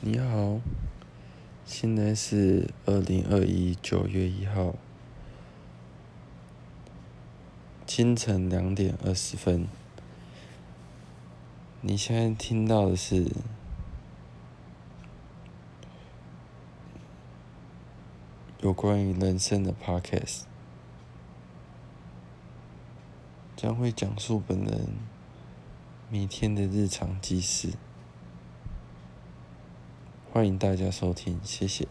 你好，现在是二零二一九月一号清晨两点二十分。你现在听到的是有关于人生的 podcast，将会讲述本人每天的日常记事。欢迎大家收听，谢谢。